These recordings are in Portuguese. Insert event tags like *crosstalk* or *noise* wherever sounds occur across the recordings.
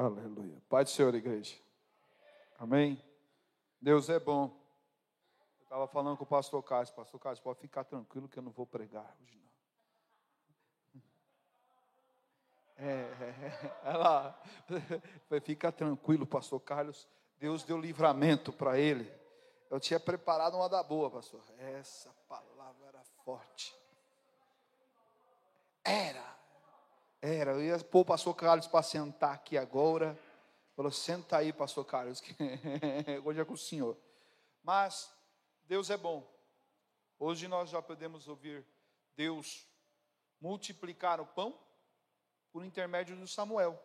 Aleluia. Pai do Senhor, igreja. Amém. Deus é bom. Eu estava falando com o pastor Cássio. Pastor Cássio, pode ficar tranquilo que eu não vou pregar hoje, não. *laughs* É, é, ela *laughs* fica tranquilo, pastor Carlos. Deus deu livramento para ele. Eu tinha preparado uma da boa, pastor. Essa palavra era forte. Era. Era. Eu ia pôr o pastor Carlos para sentar aqui agora. Falou, senta aí, pastor Carlos, que *laughs* hoje é com o senhor. Mas Deus é bom. Hoje nós já podemos ouvir Deus multiplicar o pão por intermédio de Samuel.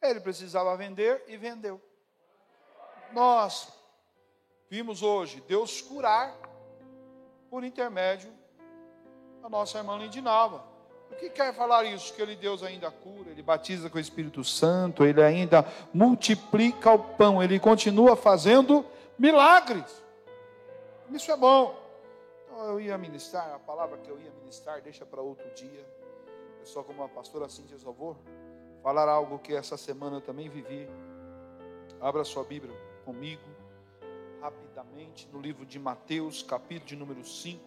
Ele precisava vender e vendeu. Nós vimos hoje Deus curar por intermédio da nossa irmã Lindinalva. O que quer falar isso? Que ele Deus ainda cura, ele batiza com o Espírito Santo, ele ainda multiplica o pão, ele continua fazendo milagres. Isso é bom. Então eu ia ministrar, a palavra que eu ia ministrar, deixa para outro dia só como a pastora Cíntia Salvor, falar algo que essa semana eu também vivi. Abra sua Bíblia comigo, rapidamente, no livro de Mateus, capítulo de número 5.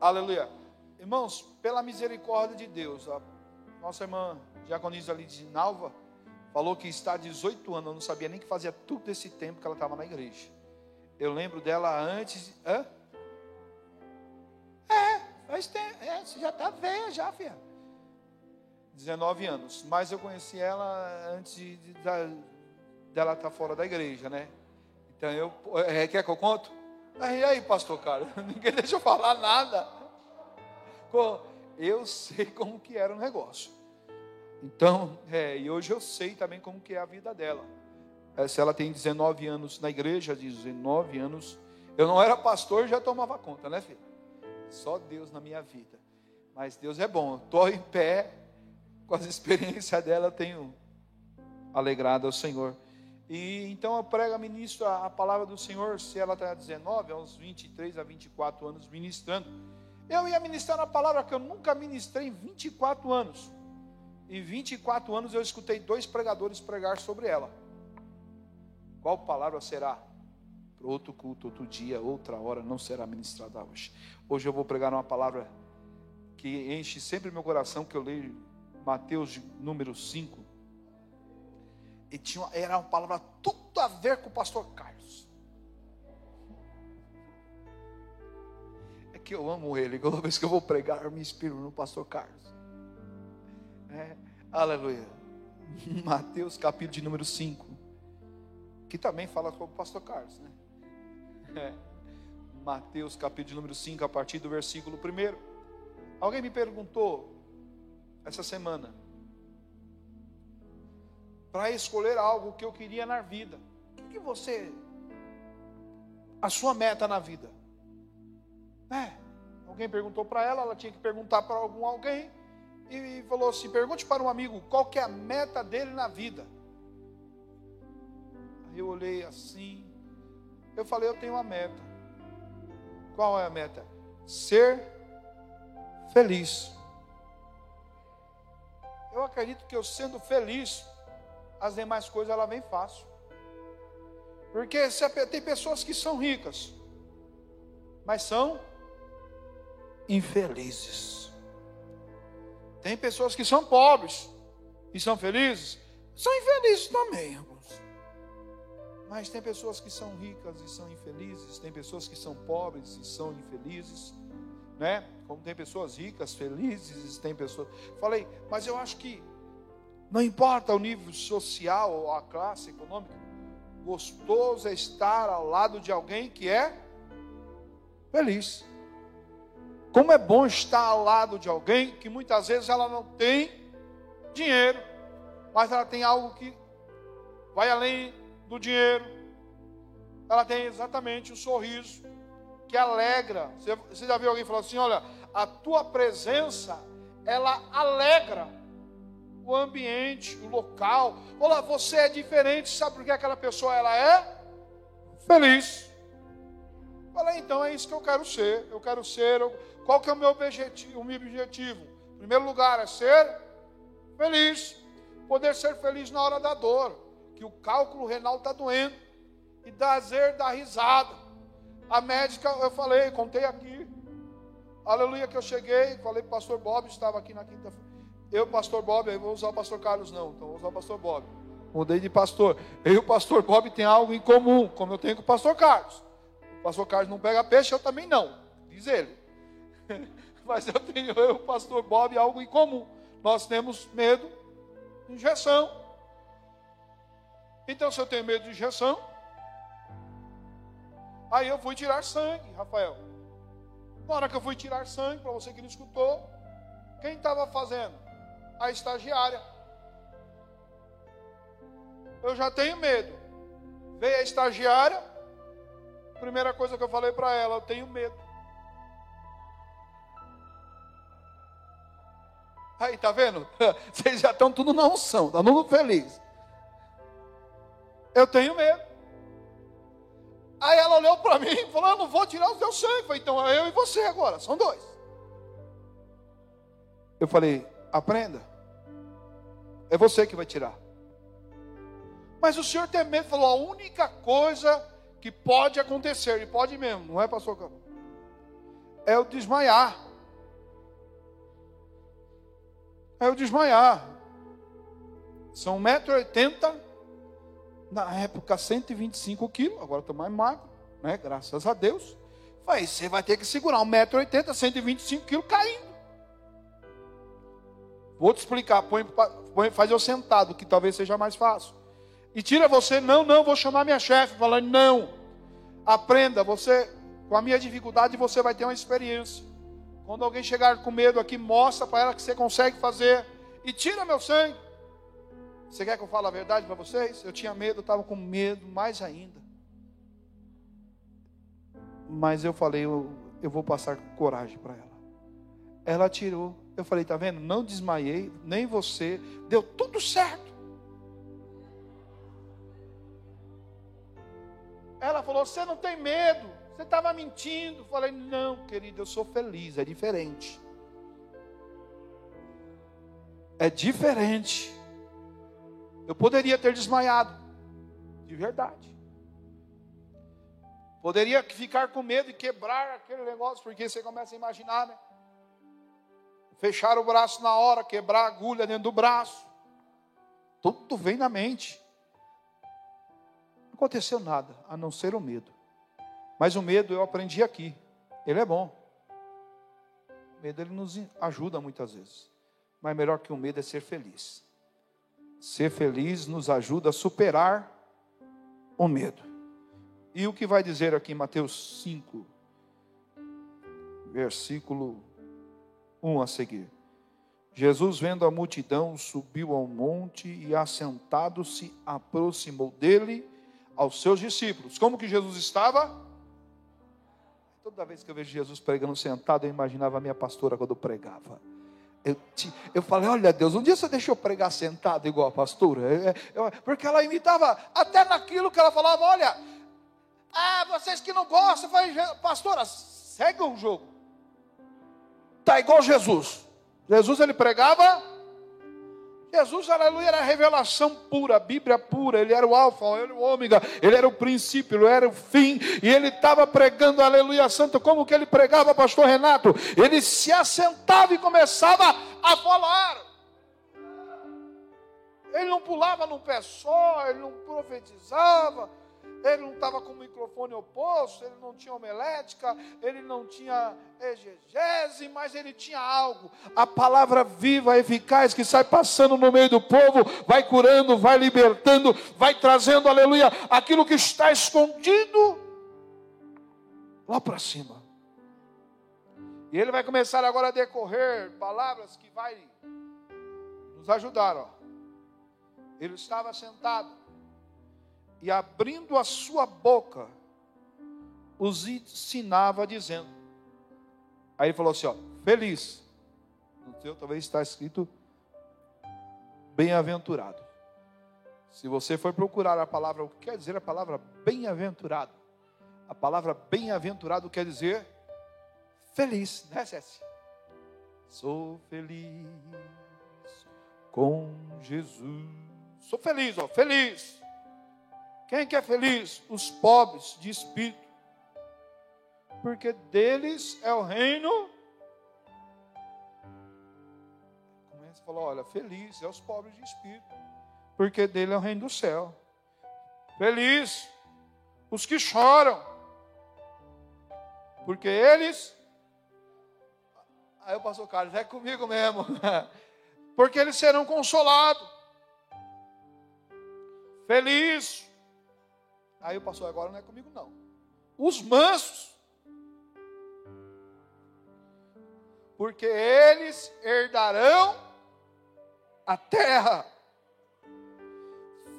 Aleluia. Irmãos, pela misericórdia de Deus, a nossa irmã Diaconisa Nalva falou que está há 18 anos, eu não sabia nem que fazia tudo esse tempo que ela estava na igreja. Eu lembro dela antes. Hã? É, faz tempo. É, você já está velha já, filha. 19 anos. Mas eu conheci ela antes de, de, de dela estar fora da igreja, né? Então eu. É, quer que eu conto? Aí, aí, pastor cara, *laughs* ninguém deixa eu falar nada. Eu sei como que era o negócio. Então, é, e hoje eu sei também como que é a vida dela. É, se ela tem 19 anos na igreja, 19 anos. Eu não era pastor, já tomava conta, né, filho? Só Deus na minha vida. Mas Deus é bom. Estou em pé, com as *laughs* experiências dela, tenho alegrado ao Senhor. E então eu prego, ministro a, palavra do Senhor, se ela está 19, a uns 23 a 24 anos ministrando. Eu ia ministrar a palavra que eu nunca ministrei em 24 anos. Em 24 anos eu escutei dois pregadores pregar sobre ela. Qual palavra será? Para outro culto, outro dia, outra hora, não será ministrada hoje. Hoje eu vou pregar uma palavra que enche sempre meu coração, que eu leio Mateus número 5. E tinha, era uma palavra tudo a ver com o pastor Carlos. Que eu amo ele. Toda vez que eu vou pregar, eu me inspiro no pastor Carlos. É, aleluia. *laughs* Mateus capítulo de número 5. Que também fala com o pastor Carlos, né? *laughs* É. Mateus capítulo de número 5, a partir do versículo 1. Alguém me perguntou essa semana para escolher algo que eu queria na vida. O que, que você, a sua meta na vida? É, alguém perguntou para ela, ela tinha que perguntar para algum alguém e falou assim: pergunte para um amigo qual que é a meta dele na vida. Aí eu olhei assim, eu falei: eu tenho uma meta. Qual é a meta? Ser feliz eu acredito que eu sendo feliz, as demais coisas ela vem fácil. Porque tem pessoas que são ricas, mas são infelizes. Tem pessoas que são pobres e são felizes, são infelizes também, irmãos. Mas tem pessoas que são ricas e são infelizes, tem pessoas que são pobres e são infelizes né? Como tem pessoas ricas, felizes, tem pessoas. Falei, mas eu acho que não importa o nível social ou a classe econômica, gostoso é estar ao lado de alguém que é feliz. Como é bom estar ao lado de alguém que muitas vezes ela não tem dinheiro, mas ela tem algo que vai além do dinheiro. Ela tem exatamente o sorriso, que alegra. Você já viu alguém falar assim: olha, a tua presença, ela alegra o ambiente, o local. Olha, você é diferente, sabe por que aquela pessoa ela é feliz? Falei, então é isso que eu quero ser. Eu quero ser. Qual que é o meu objetivo? O meu objetivo? Em primeiro lugar é ser feliz. Poder ser feliz na hora da dor, que o cálculo renal está doendo. E prazer da risada. A médica, eu falei, contei aqui. Aleluia, que eu cheguei, falei para o pastor Bob, estava aqui na quinta-feira. Eu, pastor Bob, eu vou usar o pastor Carlos, não, então vou usar o pastor Bob. Mudei de pastor. Eu e o pastor Bob tem algo em comum, como eu tenho com o pastor Carlos. O pastor Carlos não pega peixe, eu também não, diz ele. *laughs* Mas eu tenho, eu pastor Bob, algo em comum. Nós temos medo de injeção. Então, se eu tenho medo de injeção, aí eu fui tirar sangue, Rafael. Na hora que eu fui tirar sangue, para você que não escutou, quem estava fazendo? A estagiária. Eu já tenho medo. Veio a estagiária, primeira coisa que eu falei para ela, eu tenho medo. Aí, tá vendo? *laughs* Vocês já estão tudo na unção, tá tudo feliz. Eu tenho medo. Aí ela olhou para mim e falou: Eu não vou tirar o teu sangue. Eu falei, então é eu e você agora, são dois. Eu falei: Aprenda. É você que vai tirar. Mas o senhor tem medo, falou: a única coisa que pode acontecer, e pode mesmo, não é, pastor? É o desmaiar. O desmaiar. São 1,80m, na época 125 quilos, agora estou mais magro, né? Graças a Deus. Aí você vai ter que segurar 1,80m, 125 quilos caindo. Vou te explicar, põe, põe, faz eu sentado, que talvez seja mais fácil. E tira você, não, não, vou chamar minha chefe, falando, não. Aprenda, você, com a minha dificuldade, você vai ter uma experiência. Quando alguém chegar com medo aqui, mostra para ela que você consegue fazer. E tira meu sangue. Você quer que eu fale a verdade para vocês? Eu tinha medo, eu estava com medo mais ainda. Mas eu falei, eu, eu vou passar coragem para ela. Ela tirou. Eu falei, tá vendo? Não desmaiei, nem você. Deu tudo certo. Ela falou: Você não tem medo, você estava mentindo. Falei: Não, querido, eu sou feliz, é diferente. É diferente. Eu poderia ter desmaiado, de verdade. Poderia ficar com medo e quebrar aquele negócio, porque você começa a imaginar, né? Fechar o braço na hora, quebrar a agulha dentro do braço. Tudo vem na mente. Não aconteceu nada, a não ser o medo. Mas o medo eu aprendi aqui. Ele é bom. O medo ele nos ajuda muitas vezes. Mas melhor que o medo é ser feliz. Ser feliz nos ajuda a superar o medo. E o que vai dizer aqui Mateus 5, versículo 1 a seguir. Jesus, vendo a multidão, subiu ao monte e, assentado-se, aproximou dele aos seus discípulos. Como que Jesus estava? Toda vez que eu vejo Jesus pregando sentado, eu imaginava a minha pastora quando pregava. Eu, te, eu falei, olha Deus, um dia você deixou pregar sentado igual a pastora? Eu, eu, porque ela imitava até naquilo que ela falava, olha, ah, vocês que não gostam, falei, pastora, segue o jogo. Está igual Jesus. Jesus ele pregava Jesus, aleluia, era a revelação pura, a Bíblia pura, ele era o alfa, ele era o ômega, ele era o princípio, ele era o fim, e ele estava pregando, aleluia, santo, como que ele pregava, pastor Renato? Ele se assentava e começava a falar. Ele não pulava num pé só, ele não profetizava, ele não estava com o microfone oposto, ele não tinha homelética, ele não tinha exegese, mas ele tinha algo. A palavra viva, eficaz, que sai passando no meio do povo, vai curando, vai libertando, vai trazendo, aleluia, aquilo que está escondido lá para cima. E ele vai começar agora a decorrer palavras que vai nos ajudar. Ó. Ele estava sentado e abrindo a sua boca, os ensinava dizendo. Aí ele falou assim: ó, feliz. No teu talvez está escrito bem-aventurado. Se você for procurar a palavra, o que quer dizer a palavra bem-aventurado? A palavra bem-aventurado quer dizer feliz, né, Cécia? Sou feliz com Jesus. Sou feliz, ó, feliz. Quem que é feliz? Os pobres de espírito. Porque deles é o reino. Começa a falar, olha, feliz é os pobres de espírito. Porque dele é o reino do céu. Feliz os que choram. Porque eles. Aí o pastor Carlos, é comigo mesmo. *laughs* Porque eles serão consolados. Feliz. Aí o pastor, agora não é comigo, não. Os mansos. Porque eles herdarão a terra.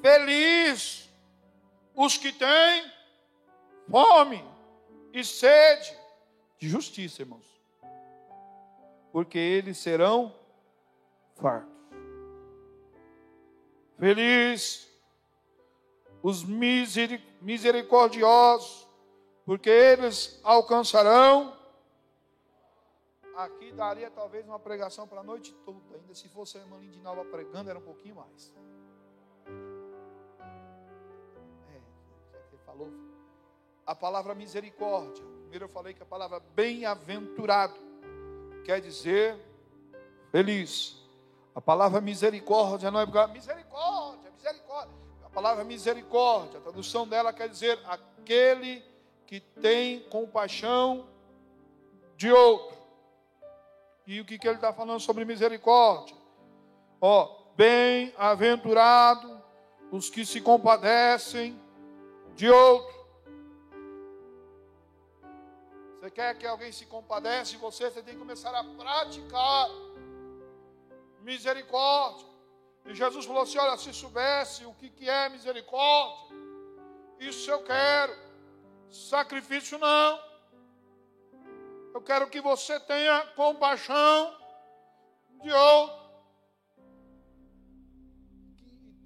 Feliz os que têm fome e sede de justiça, irmãos. Porque eles serão fartos. Feliz os misericordiosos, porque eles alcançarão. Aqui daria talvez uma pregação para a noite toda, ainda se fosse a irmã Lindinalva pregando, era um pouquinho mais. É, você falou. A palavra misericórdia, primeiro eu falei que a palavra bem-aventurado quer dizer feliz. A palavra misericórdia não é misericórdia, misericórdia. Palavra misericórdia, a tradução dela quer dizer aquele que tem compaixão de outro. E o que, que ele está falando sobre misericórdia? Ó, bem-aventurado os que se compadecem de outro. Você quer que alguém se compadece de você, você tem que começar a praticar misericórdia. E Jesus falou assim: olha, se soubesse o que, que é misericórdia, isso eu quero, sacrifício não. Eu quero que você tenha compaixão de outro.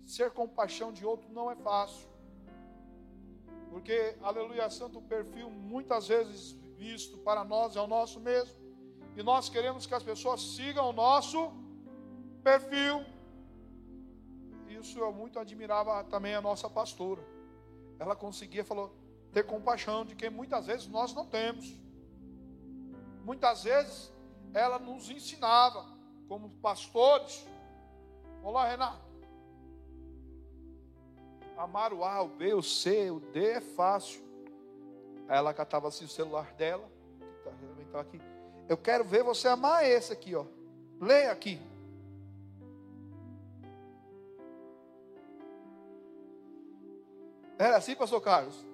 Ser compaixão de outro não é fácil. Porque, aleluia, santo, o perfil muitas vezes visto para nós é o nosso mesmo. E nós queremos que as pessoas sigam o nosso perfil. Isso eu muito admirava também a nossa pastora. Ela conseguia, falou, ter compaixão de quem muitas vezes nós não temos. Muitas vezes ela nos ensinava, como pastores. Olá, Renato. Amar o A, o B, o C, o D é fácil. Aí ela catava assim o celular dela. Tá, aqui. Eu quero ver você amar esse aqui, ó. Leia aqui. Era assim, pastor Carlos?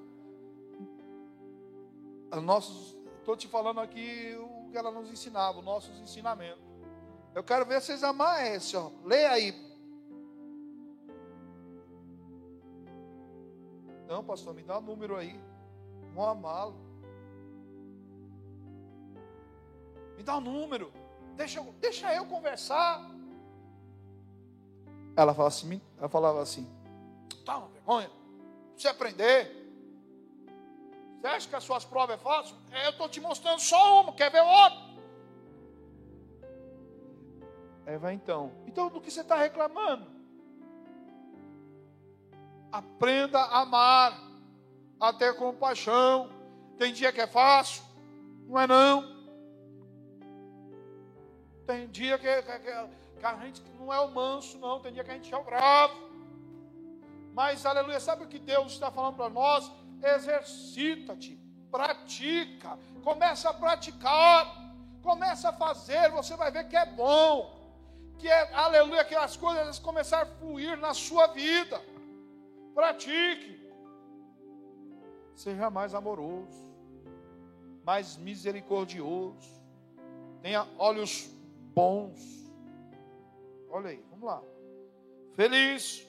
Nossos, estou te falando aqui o que ela nos ensinava, os nossos ensinamentos. Eu quero ver vocês amar esse, ó. Leia aí. Não, pastor, me dá o um número aí. Vão amá-lo. Me dá o um número. Deixa, deixa eu conversar. Ela, fala assim, ela falava assim: toma vergonha você aprender. Você acha que as suas provas é fácil? É, eu estou te mostrando só uma, quer ver outra? É, vai então. Então do que você está reclamando? Aprenda a amar, a ter compaixão. Tem dia que é fácil, não é não. Tem dia que, que, que a gente não é o manso, não. Tem dia que a gente é o bravo. Mas, aleluia, sabe o que Deus está falando para nós? Exercita-te, pratica, começa a praticar, começa a fazer, você vai ver que é bom, que é, aleluia, que as coisas começar a fluir na sua vida. Pratique. Seja mais amoroso, mais misericordioso, tenha olhos bons. Olha aí, vamos lá. Feliz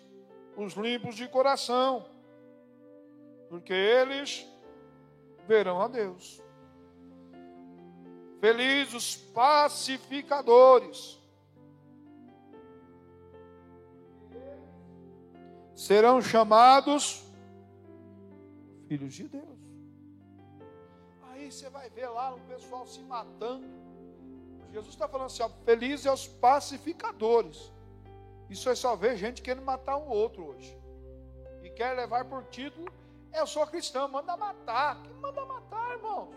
os limpos de coração, porque eles verão a Deus. Felizes os pacificadores, serão chamados filhos de Deus. Aí você vai ver lá o pessoal se matando. Jesus está falando assim: ó, felizes é os pacificadores Isso é só ver gente querendo matar um outro hoje. E quer levar por título, eu sou cristão, manda matar. Quem manda matar, irmãos?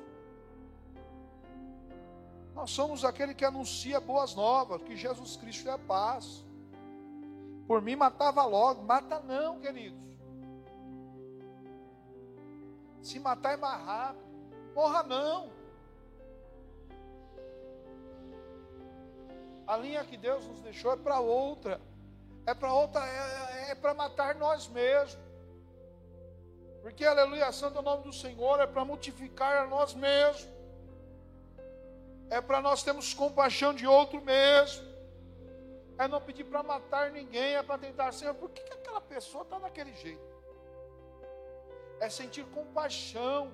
Nós somos aquele que anuncia boas novas, que Jesus Cristo é a paz. Por mim matava logo, mata não, queridos. Se matar é mais rápido, morra não. A linha que Deus nos deixou é para outra. É para outra, é, é, é para matar nós mesmos. Porque, aleluia, santo é o nome do Senhor, é para multiplicar a nós mesmos. É para nós termos compaixão de outro mesmo. É não pedir para matar ninguém, é para tentar, Senhor, por que, que aquela pessoa está daquele jeito? É sentir compaixão.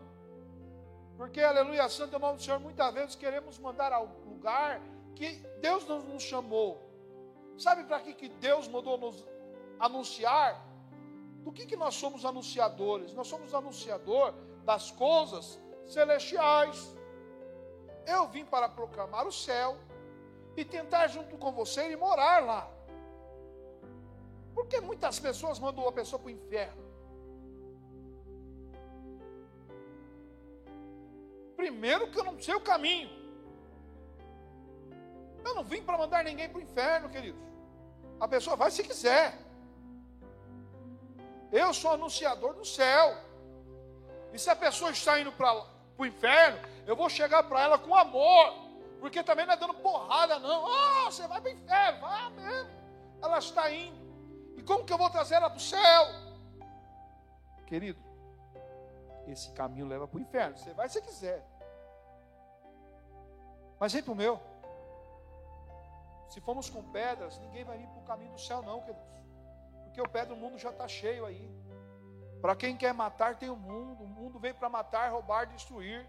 Porque, aleluia, santo é o nome do Senhor, muitas vezes queremos mandar ao lugar que Deus não nos chamou. Sabe para que, que Deus mandou nos anunciar? Do que, que nós somos anunciadores? Nós somos anunciador das coisas celestiais. Eu vim para proclamar o céu e tentar junto com você e morar lá. Porque muitas pessoas mandam a pessoa para o inferno. Primeiro que eu não sei o caminho. Eu não vim para mandar ninguém para o inferno, queridos. A pessoa vai se quiser. Eu sou anunciador do céu. E se a pessoa está indo para o inferno, eu vou chegar para ela com amor. Porque também não é dando porrada, não. Ah, oh, você vai para o inferno, vai mesmo. Ela está indo. E como que eu vou trazer ela para o céu? Querido, esse caminho leva para o inferno. Você vai se quiser. Mas vem para o meu. Se formos com pedras, ninguém vai vir para o caminho do céu, não, queridos. Porque o pé do mundo já está cheio aí. Para quem quer matar, tem o mundo. O mundo veio para matar, roubar, destruir.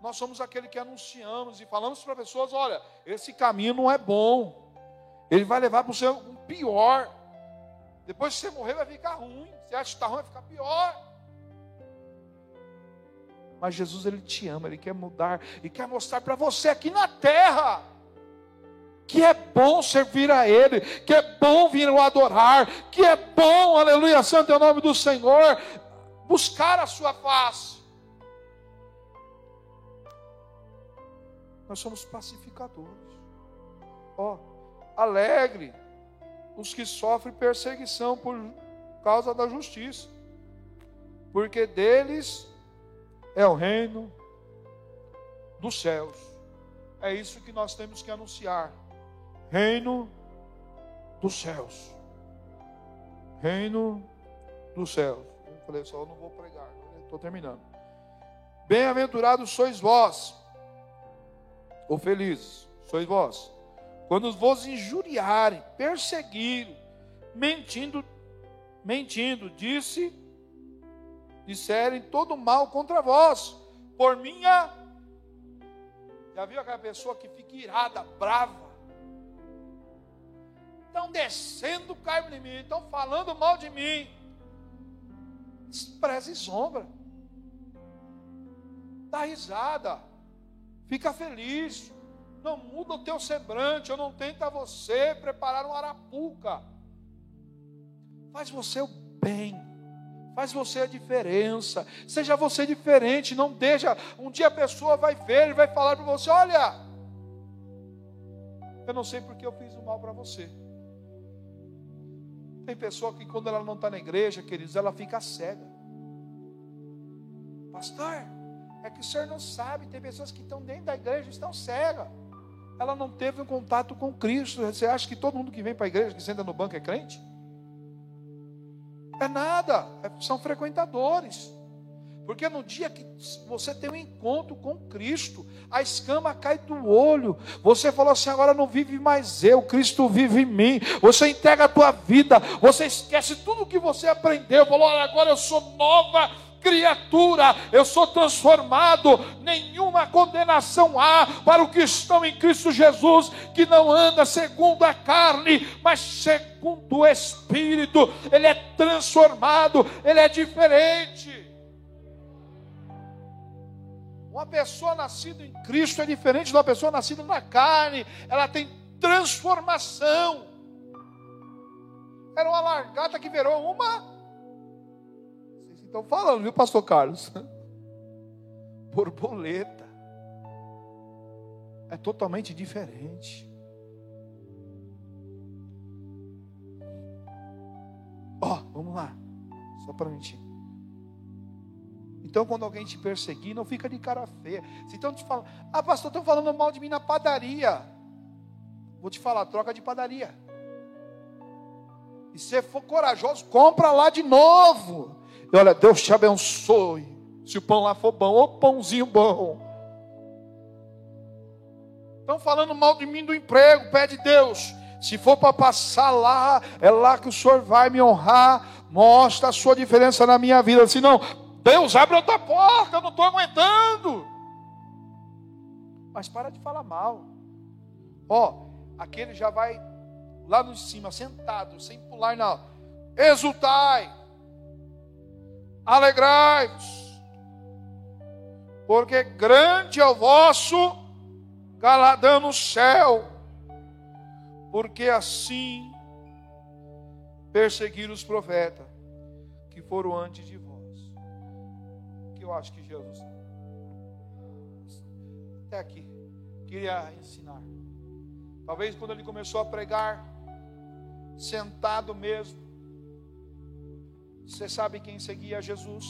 Nós somos aquele que anunciamos e falamos para pessoas: olha, esse caminho não é bom. Ele vai levar para o seu pior. Depois que você morrer, vai ficar ruim. Você acha que está ruim, vai ficar pior. Mas Jesus, Ele te ama, Ele quer mudar e quer mostrar para você aqui na terra que é bom servir a Ele, que é bom vir o adorar, que é bom, aleluia, santo é o nome do Senhor, buscar a Sua face. Nós somos pacificadores. Ó, oh, alegre os que sofrem perseguição por causa da justiça, porque deles é o reino dos céus. É isso que nós temos que anunciar reino dos céus. Reino dos céus. Eu falei só, eu não vou pregar, estou terminando. Bem-aventurados sois vós, ou felizes sois vós, quando vos injuriarem, perseguirem, mentindo, mentindo, disse, disserem todo mal contra vós, por minha. Já viu aquela pessoa que fica irada, brava? Estão descendo carne em mim, estão falando mal de mim. Despreze e sombra. Dá risada. Fica feliz. Não muda o teu semblante. Eu não tenta você preparar um arapuca. Faz você o bem. Faz você a diferença. Seja você diferente. Não deixa. Um dia a pessoa vai ver e vai falar para você: Olha, eu não sei porque eu fiz o mal para você. Tem pessoa que quando ela não está na igreja, queridos, ela fica cega. Pastor, é que o senhor não sabe, tem pessoas que estão dentro da igreja e estão cegas. Ela não teve um contato com Cristo. Você acha que todo mundo que vem para a igreja, que senta no banco, é crente? É nada, é, são frequentadores. Porque no dia que você tem um encontro com Cristo, a escama cai do olho. Você falou assim: agora não vive mais eu, Cristo vive em mim. Você entrega a tua vida, você esquece tudo que você aprendeu. Falou: olha, agora eu sou nova criatura, eu sou transformado. Nenhuma condenação há para o que estão em Cristo Jesus, que não anda segundo a carne, mas segundo o Espírito. Ele é transformado, ele é diferente. Uma pessoa nascida em Cristo é diferente de uma pessoa nascida na carne, ela tem transformação. Era uma largata que virou uma. Vocês estão falando, viu, pastor Carlos? *laughs* Borboleta. É totalmente diferente. Ó, oh, vamos lá. Só para minutinho. Então, quando alguém te perseguir, não fica de cara feia. Se então te fala, ah, pastor, estão falando mal de mim na padaria. Vou te falar, troca de padaria. E se for corajoso, compra lá de novo. E olha, Deus te abençoe. Se o pão lá for bom, ô pãozinho bom. Estão falando mal de mim do emprego, pede Deus. Se for para passar lá, é lá que o Senhor vai me honrar. Mostra a sua diferença na minha vida. Se não, Deus abre outra porta, eu não estou aguentando. Mas para de falar mal. Ó, aquele já vai lá no cima, sentado, sem pular na. Exultai, alegrai-vos, porque grande é o vosso galadão no céu, porque assim perseguiram os profetas que foram antes de. Que eu acho que Jesus até aqui queria ensinar. Talvez quando ele começou a pregar, sentado mesmo. Você sabe quem seguia Jesus?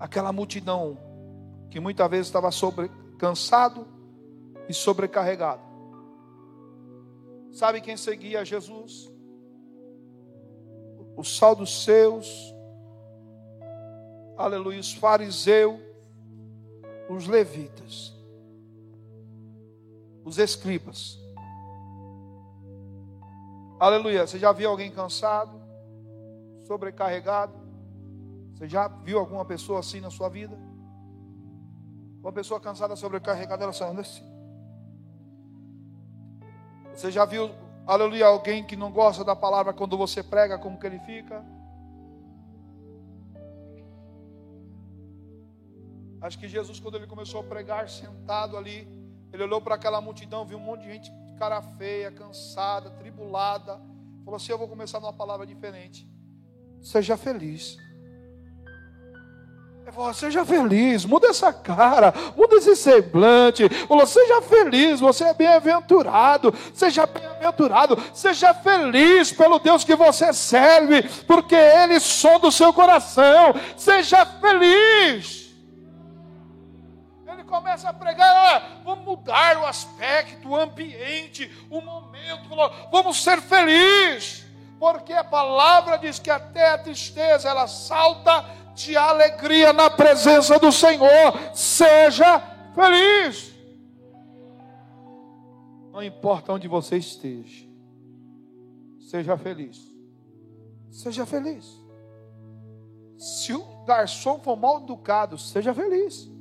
Aquela multidão que muitas vezes estava sobre, cansado e sobrecarregado. Sabe quem seguia Jesus? Os seus, aleluia, os fariseus, os levitas, os escribas. Aleluia. Você já viu alguém cansado, sobrecarregado? Você já viu alguma pessoa assim na sua vida? Uma pessoa cansada, sobrecarregada, ela só anda assim. Você já viu, aleluia, alguém que não gosta da palavra quando você prega, como que ele fica? Acho que Jesus, quando ele começou a pregar, sentado ali, ele olhou para aquela multidão, viu um monte de gente cara feia, cansada, tribulada. Falou assim: Eu vou começar numa palavra diferente. Seja feliz. Falou, seja feliz, muda essa cara, muda esse semblante. Falou, seja feliz, você é bem-aventurado, seja bem-aventurado, seja feliz pelo Deus que você serve, porque Ele sonda o seu coração. Seja feliz começa a pregar, vamos mudar o aspecto, o ambiente, o momento, vamos ser felizes, porque a palavra diz que até a tristeza ela salta de alegria na presença do Senhor. Seja feliz. Não importa onde você esteja, seja feliz. Seja feliz. Se o garçom for mal educado, seja feliz.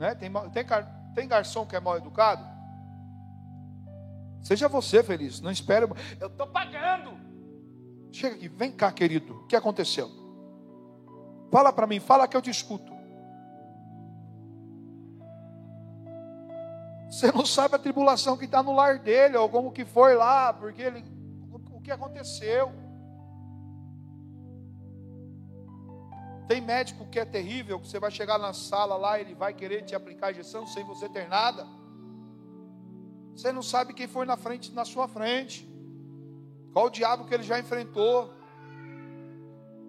Né? Tem, tem, tem garçom que é mal educado? Seja você feliz, não espere. Eu estou pagando. Chega aqui, vem cá, querido. O que aconteceu? Fala para mim, fala que eu te escuto. Você não sabe a tribulação que está no lar dele, ou como que foi lá, porque ele, o que aconteceu. Tem médico que é terrível, que você vai chegar na sala lá, ele vai querer te aplicar a injeção sem você ter nada. Você não sabe quem foi na frente, na sua frente. Qual o diabo que ele já enfrentou.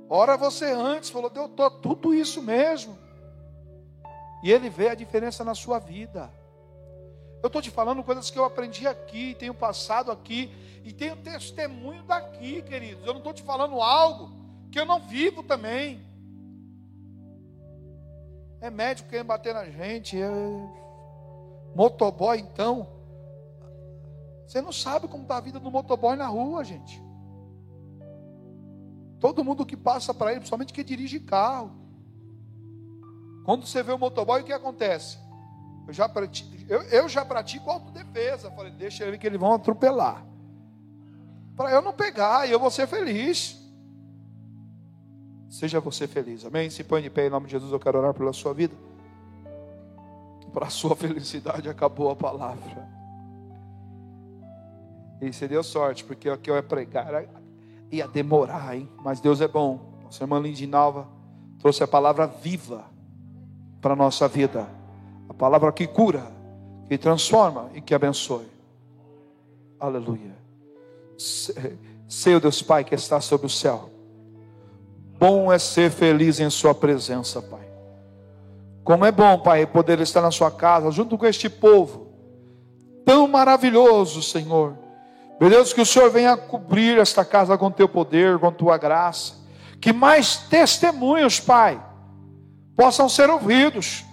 Ora você antes, falou, Deus, tô tudo isso mesmo. E ele vê a diferença na sua vida. Eu estou te falando coisas que eu aprendi aqui, tenho passado aqui, e tenho testemunho daqui, queridos. Eu não estou te falando algo que eu não vivo também. É médico querendo bater na gente. É... Motoboy, então. Você não sabe como está a vida do motoboy na rua, gente. Todo mundo que passa para ele, principalmente que dirige carro. Quando você vê o motoboy, o que acontece? Eu já pratico, eu, eu já pratico autodefesa. Falei, deixa ele que eles vão atropelar. Para eu não pegar e eu vou ser feliz. Seja você feliz, amém? Se põe de pé em nome de Jesus, eu quero orar pela sua vida. Para a sua *laughs* felicidade acabou a palavra. E você deu sorte, porque o que eu ia pregar ia demorar, hein? Mas Deus é bom. Nossa irmã Lindinalva trouxe a palavra viva para a nossa vida. A palavra que cura, que transforma e que abençoe. Aleluia. Seu Deus Pai que está sobre o céu. Bom é ser feliz em Sua presença, Pai. Como é bom, Pai, poder estar na Sua casa, junto com este povo, tão maravilhoso, Senhor. Meu Deus, que o Senhor venha cobrir esta casa com Teu poder, com Tua graça. Que mais testemunhos, Pai, possam ser ouvidos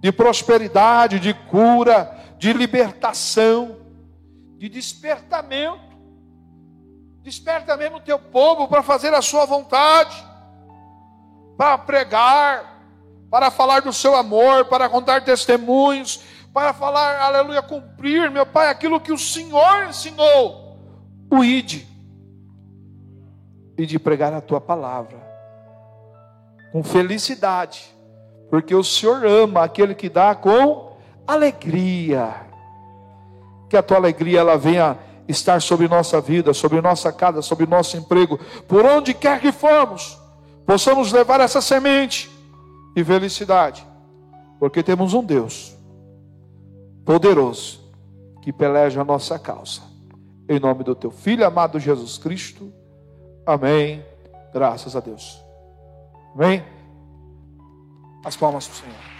de prosperidade, de cura, de libertação, de despertamento. Desperta mesmo o teu povo para fazer a sua vontade para pregar, para falar do seu amor, para contar testemunhos, para falar, aleluia, cumprir, meu Pai, aquilo que o Senhor ensinou, o ide, e de pregar a tua palavra, com felicidade, porque o Senhor ama aquele que dá com alegria, que a tua alegria ela venha estar sobre nossa vida, sobre nossa casa, sobre nosso emprego, por onde quer que formos possamos levar essa semente de felicidade, porque temos um Deus poderoso que peleja a nossa causa. Em nome do teu filho amado Jesus Cristo. Amém. Graças a Deus. Amém. As palmas para o Senhor.